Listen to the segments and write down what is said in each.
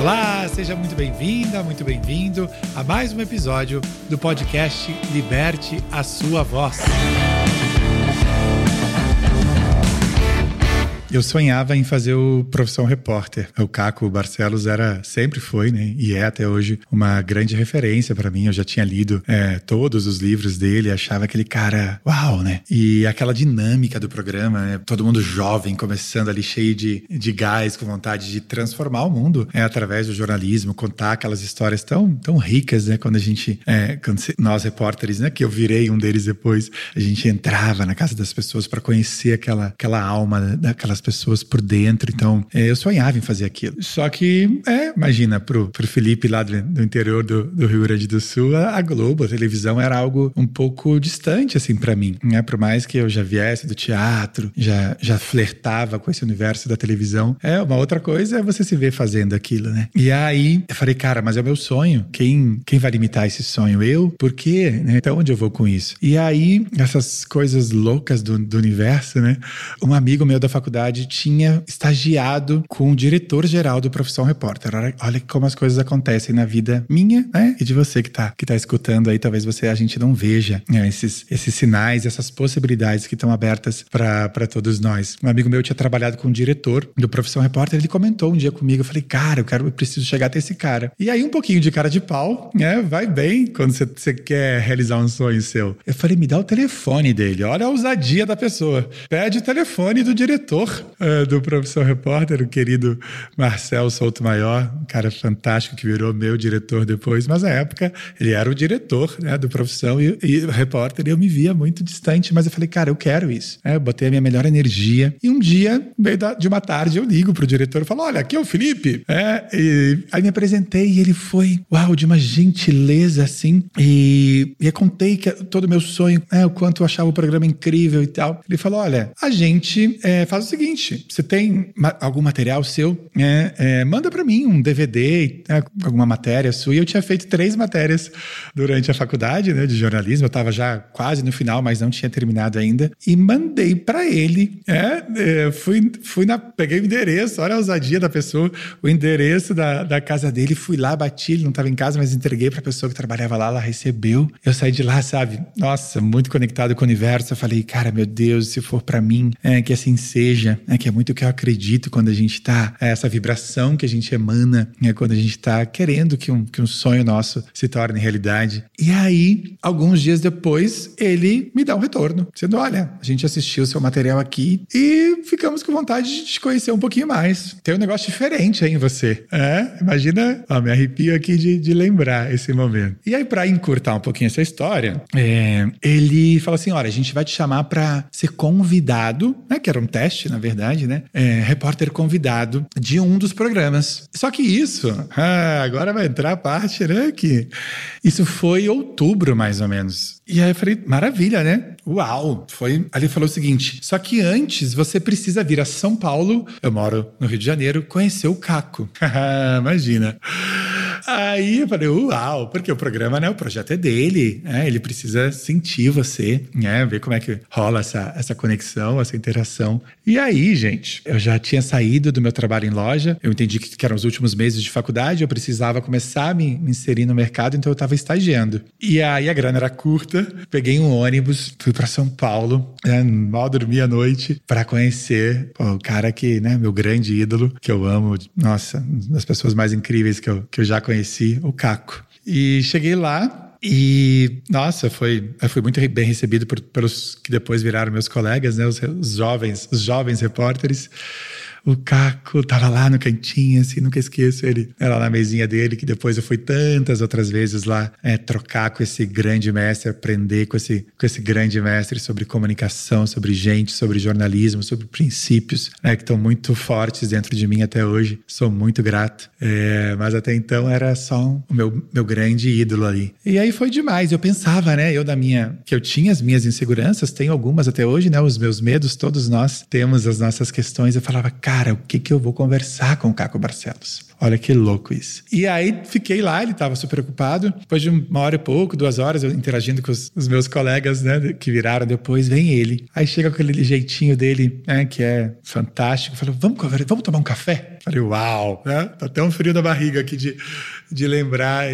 Olá, seja muito bem-vinda, muito bem-vindo a mais um episódio do podcast Liberte a Sua Voz. Eu sonhava em fazer o profissão repórter. O Caco Barcelos era, sempre foi, né? E é até hoje uma grande referência para mim. Eu já tinha lido é, todos os livros dele, achava aquele cara, uau, né? E aquela dinâmica do programa, né? todo mundo jovem, começando ali cheio de, de gás, com vontade de transformar o mundo é, através do jornalismo, contar aquelas histórias tão, tão ricas, né? Quando a gente, é, quando nós repórteres, né? Que eu virei um deles depois, a gente entrava na casa das pessoas para conhecer aquela, aquela alma daquelas as pessoas por dentro. Então, é, eu sonhava em fazer aquilo. Só que, é, imagina, pro, pro Felipe lá do, do interior do, do, Rio Grande do Sul, a, a, Globo, a televisão era algo um pouco distante, assim, para mim. Né? Por mais que eu já viesse do teatro, já, já flertava com esse universo da televisão, é uma outra coisa é você se ver fazendo aquilo, né? E aí, eu falei, cara, mas é o meu sonho. Quem, quem vai limitar esse sonho? Eu? Por quê? Né? Então, onde eu vou com isso? E aí, essas coisas loucas do, do universo, né? Um amigo meu da faculdade faculdade tinha estagiado com o diretor-geral do Profissão Repórter. Olha, como as coisas acontecem na vida minha, né? E de você que tá, que tá escutando aí, talvez você a gente não veja né, esses, esses sinais, essas possibilidades que estão abertas para todos nós. Um amigo meu tinha trabalhado com o diretor do Profissão Repórter, ele comentou um dia comigo, eu falei, cara, eu quero, eu preciso chegar até esse cara. E aí um pouquinho de cara de pau, né? Vai bem quando você quer realizar um sonho seu. Eu falei, me dá o telefone dele, olha a ousadia da pessoa. Pede o telefone do diretor uh, do Profissão Repórter, o querido Marcel Souto Maior, um cara fantástico que virou meu diretor depois, mas na época ele era o diretor né, do Profissão e, e repórter e eu me via muito distante, mas eu falei, cara, eu quero isso. É, eu botei a minha melhor energia e um dia, no meio da, de uma tarde, eu ligo pro diretor e falo, olha, aqui é o Felipe. É, e aí me apresentei e ele foi, uau, de uma gentileza assim e, e eu contei que todo o meu sonho, é, o quanto eu achava o programa incrível e tal. Ele falou, olha, a gente é, faz o seguinte, seguinte: você tem algum material seu, é, é, manda para mim um DVD, é, alguma matéria sua. E eu tinha feito três matérias durante a faculdade né, de jornalismo. Eu estava já quase no final, mas não tinha terminado ainda. E mandei para ele. É, é, fui, fui na, peguei o endereço, olha a ousadia da pessoa, o endereço da, da casa dele. Fui lá, bati, ele não estava em casa, mas entreguei para a pessoa que trabalhava lá. Ela recebeu. Eu saí de lá, sabe? Nossa, muito conectado com o universo. Eu falei, cara, meu Deus, se for para mim, é, que assim seja né, que é muito o que eu acredito quando a gente está, é essa vibração que a gente emana, né, quando a gente está querendo que um, que um sonho nosso se torne realidade. E aí, alguns dias depois, ele me dá um retorno, dizendo: Olha, a gente assistiu o seu material aqui e ficamos com vontade de te conhecer um pouquinho mais. Tem um negócio diferente aí em você. É, imagina, ó, me arrepio aqui de, de lembrar esse momento. E aí, para encurtar um pouquinho essa história, é, ele fala assim: Olha, a gente vai te chamar para ser convidado, né, que era um teste, na verdade, né? É, repórter convidado de um dos programas. Só que isso, ah, agora vai entrar a parte, né? Que isso foi outubro, mais ou menos. E aí eu falei, maravilha, né? Uau! Foi. Ali falou o seguinte: só que antes você precisa vir a São Paulo, eu moro no Rio de Janeiro, conhecer o Caco. Imagina. Aí eu falei, uau, porque o programa, né? O projeto é dele, né? Ele precisa sentir você, né? Ver como é que rola essa, essa conexão, essa interação. E aí, gente, eu já tinha saído do meu trabalho em loja, eu entendi que, que eram os últimos meses de faculdade, eu precisava começar a me, me inserir no mercado, então eu estava estagiando. E aí a grana era curta, peguei um ônibus, fui para São Paulo, né? mal dormi à noite, para conhecer pô, o cara que, né, meu grande ídolo, que eu amo, nossa, das pessoas mais incríveis que eu, que eu já conheci, o Caco. E cheguei lá, e, nossa, foi, foi muito bem recebido por, pelos que depois viraram meus colegas, né? Os, os jovens, os jovens repórteres o Caco tava lá no cantinho, assim, nunca esqueço ele. Era na mesinha dele, que depois eu fui tantas outras vezes lá é, trocar com esse grande mestre, aprender com esse, com esse grande mestre sobre comunicação, sobre gente, sobre jornalismo, sobre princípios, né, que estão muito fortes dentro de mim até hoje. Sou muito grato. É, mas até então era só um, o meu, meu grande ídolo ali. E aí foi demais. Eu pensava, né, eu da minha, que eu tinha as minhas inseguranças, tenho algumas até hoje, né, os meus medos, todos nós temos as nossas questões. Eu falava, cara, o que, que eu vou conversar com o Caco Barcelos? Olha que louco isso. E aí fiquei lá, ele estava super ocupado. Depois de uma hora e pouco, duas horas, eu interagindo com os, os meus colegas, né, que viraram depois, vem ele. Aí chega aquele jeitinho dele, né, que é fantástico. Falou, vamos, vamos tomar um café? Falei, uau, né? Tá até um frio na barriga aqui de, de lembrar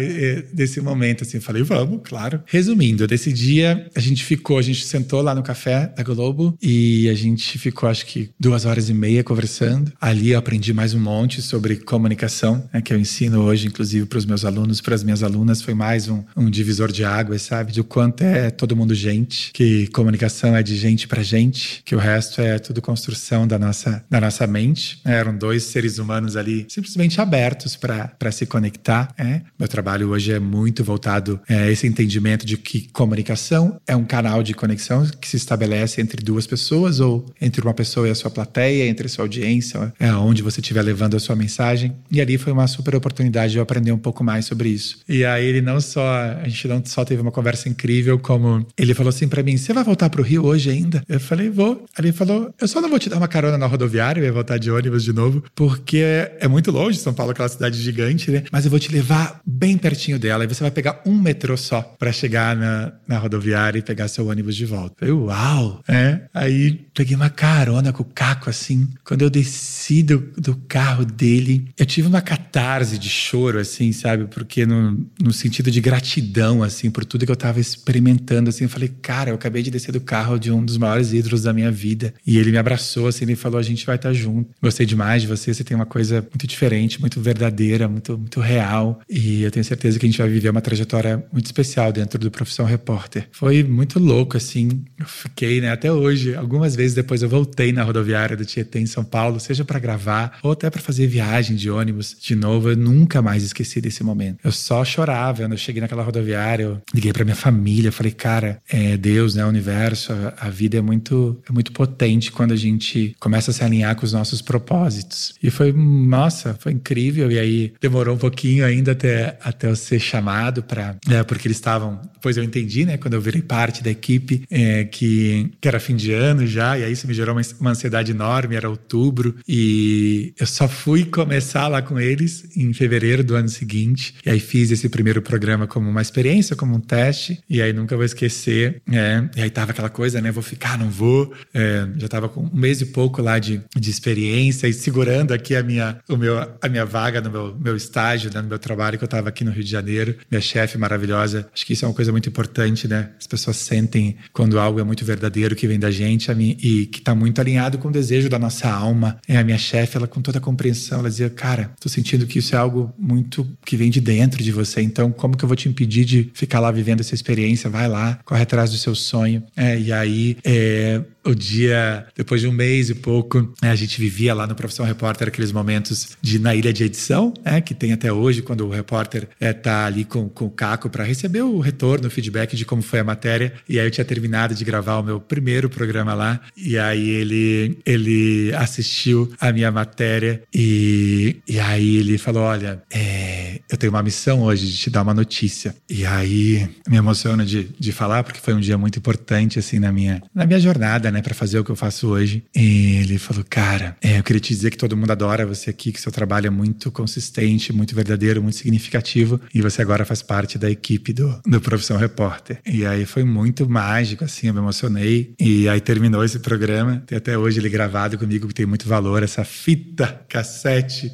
desse momento, assim. Falei, vamos, claro. Resumindo, desse dia a gente ficou, a gente sentou lá no café da Globo e a gente ficou, acho que duas horas e meia conversando. Ali eu aprendi mais um monte sobre comunicação, né, que eu ensino hoje, inclusive, para os meus alunos, para as minhas alunas. Foi mais um, um divisor de águas, sabe? De o quanto é todo mundo gente, que comunicação é de gente para gente, que o resto é tudo construção da nossa, da nossa mente. Eram dois seres humanos ali simplesmente abertos para se conectar. É. Meu trabalho hoje é muito voltado a esse entendimento de que comunicação é um canal de conexão que se estabelece entre duas pessoas ou entre uma pessoa e a sua plateia, entre a sua audiência, é onde você estiver levando a sua mensagem. E ali foi uma super oportunidade de eu aprender um pouco mais sobre isso. E aí ele não só, a gente não só teve uma conversa incrível, como ele falou assim para mim: Você vai voltar pro Rio hoje ainda? Eu falei: Vou. Aí ele falou: Eu só não vou te dar uma carona na rodoviária, eu ia voltar de ônibus de novo, porque é muito longe, São Paulo, aquela cidade gigante, né? Mas eu vou te levar bem pertinho dela. E você vai pegar um metrô só para chegar na, na rodoviária e pegar seu ônibus de volta. Eu falei: Uau! É. Aí peguei uma carona com o Caco assim. Quando eu desci do, do carro dele, eu tive uma catarse de choro, assim, sabe? Porque no, no sentido de gratidão, assim, por tudo que eu tava experimentando, assim, eu falei, cara, eu acabei de descer do carro de um dos maiores ídolos da minha vida. E ele me abraçou, assim, ele falou, a gente vai estar tá junto. Gostei demais de você, você tem uma coisa muito diferente, muito verdadeira, muito, muito real. E eu tenho certeza que a gente vai viver uma trajetória muito especial dentro do Profissão Repórter. Foi muito louco, assim. Eu fiquei, né, até hoje. Algumas vezes depois eu voltei na rodoviária do Tietê em São Paulo, seja para gravar ou até para fazer viagem de ônibus de novo. Eu nunca mais esqueci desse momento. Eu só chorava quando eu cheguei naquela rodoviária. Eu liguei para minha família, falei, cara, é Deus, né, o universo, a, a, vida é muito, é muito potente quando a gente começa a se alinhar com os nossos propósitos. E foi, nossa, foi incrível. E aí demorou um pouquinho ainda até, até eu ser chamado para, é, porque eles estavam, depois eu entendi, né, quando eu virei parte da equipe, é, que, que era fim de ano já, e aí isso me gerou uma, uma ansiedade enorme, era outubro, e eu só fui começar lá com eles em fevereiro do ano seguinte, e aí fiz esse primeiro programa como uma experiência, como um teste, e aí nunca vou esquecer, é, e aí tava aquela coisa, né, vou ficar, não vou, é, já tava com um mês e pouco lá de, de experiência, e segurando aqui a minha, o meu, a minha vaga no meu, meu estágio, né, no meu trabalho, que eu tava aqui no Rio de Janeiro, minha chefe maravilhosa, acho que isso é uma coisa muito importante, né, as pessoas sentem quando algo é muito verdadeiro que vem da gente, a mim, e que tá muito alinhado com o desejo da nossa alma, é a minha chefe, ela com toda a compreensão, ela dizia, cara, sentindo que isso é algo muito que vem de dentro de você. Então, como que eu vou te impedir de ficar lá vivendo essa experiência? Vai lá, corre atrás do seu sonho. É, e aí, é, o dia, depois de um mês e pouco, né, a gente vivia lá no Profissão Repórter aqueles momentos de na ilha de edição, né, que tem até hoje, quando o repórter é, tá ali com, com o Caco para receber o retorno, o feedback de como foi a matéria. E aí eu tinha terminado de gravar o meu primeiro programa lá, e aí ele, ele assistiu a minha matéria e, e aí ele falou: Olha, é, eu tenho uma missão hoje de te dar uma notícia. E aí me emociona de, de falar, porque foi um dia muito importante, assim, na minha, na minha jornada, né, para fazer o que eu faço hoje. E ele falou: Cara, é, eu queria te dizer que todo mundo adora você aqui, que seu trabalho é muito consistente, muito verdadeiro, muito significativo. E você agora faz parte da equipe do, do Profissão Repórter. E aí foi muito mágico, assim, eu me emocionei. E aí terminou esse programa. Tem até hoje ele gravado comigo, que tem muito valor, essa fita cassete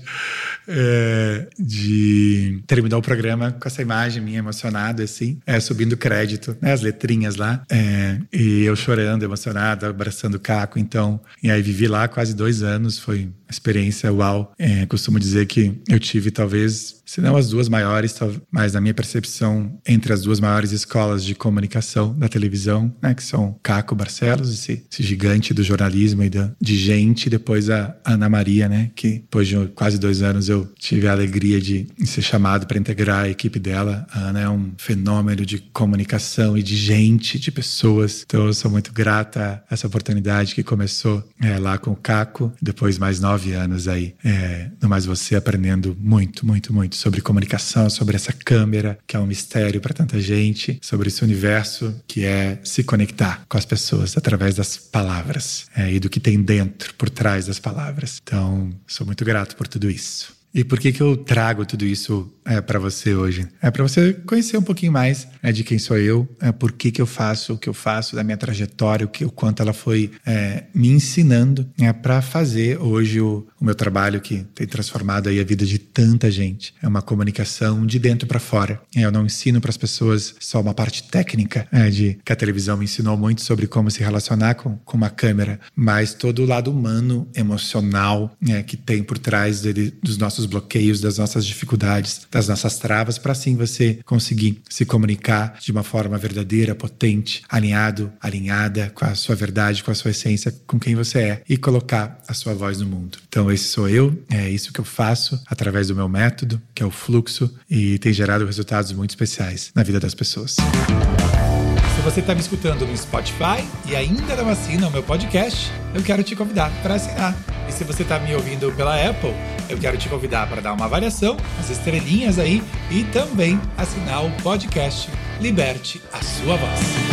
é, de terminar o programa com essa imagem minha emocionada, assim, é, subindo crédito, né, as letrinhas lá, é, e eu chorando, emocionado, abraçando o Caco, então, e aí vivi lá quase dois anos, foi uma experiência uau. É, costumo dizer que eu tive talvez se não as duas maiores, mas na minha percepção, entre as duas maiores escolas de comunicação da televisão, né, que são Caco Barcelos, esse, esse gigante do jornalismo e da, de gente, e depois a Ana Maria, né, que depois de quase dois anos eu tive a alegria de ser chamado para integrar a equipe dela. A Ana é um fenômeno de comunicação e de gente, de pessoas. Então eu sou muito grata a essa oportunidade que começou é, lá com o Caco, depois mais nove anos aí, é, no Mais Você, aprendendo muito, muito, muito sobre comunicação, sobre essa câmera, que é um mistério para tanta gente, sobre esse universo que é se conectar com as pessoas através das palavras é, e do que tem dentro, por trás das palavras. Então, sou muito grato por tudo isso. E por que que eu trago tudo isso é, para você hoje? É para você conhecer um pouquinho mais é, de quem sou eu, é, por que que eu faço o que eu faço, da minha trajetória, o, que, o quanto ela foi é, me ensinando é, para fazer hoje o, o, meu trabalho que tem transformado aí a vida de tanta gente. É uma comunicação de dentro para fora. Eu não ensino para as pessoas só uma parte técnica é, de que a televisão me ensinou muito sobre como se relacionar com, com uma câmera, mas todo o lado humano, emocional que tem por trás dele, dos nossos bloqueios, das nossas dificuldades, das nossas travas, para assim você conseguir se comunicar de uma forma verdadeira, potente, alinhado, alinhada com a sua verdade, com a sua essência, com quem você é e colocar a sua voz no mundo. Então, esse sou eu, é isso que eu faço através do meu método, que é o fluxo, e tem gerado resultados muito especiais na vida das pessoas. Se você está me escutando no Spotify e ainda não assina o meu podcast, eu quero te convidar para assinar. E se você está me ouvindo pela Apple, eu quero te convidar para dar uma avaliação, as estrelinhas aí e também assinar o podcast Liberte a Sua Voz.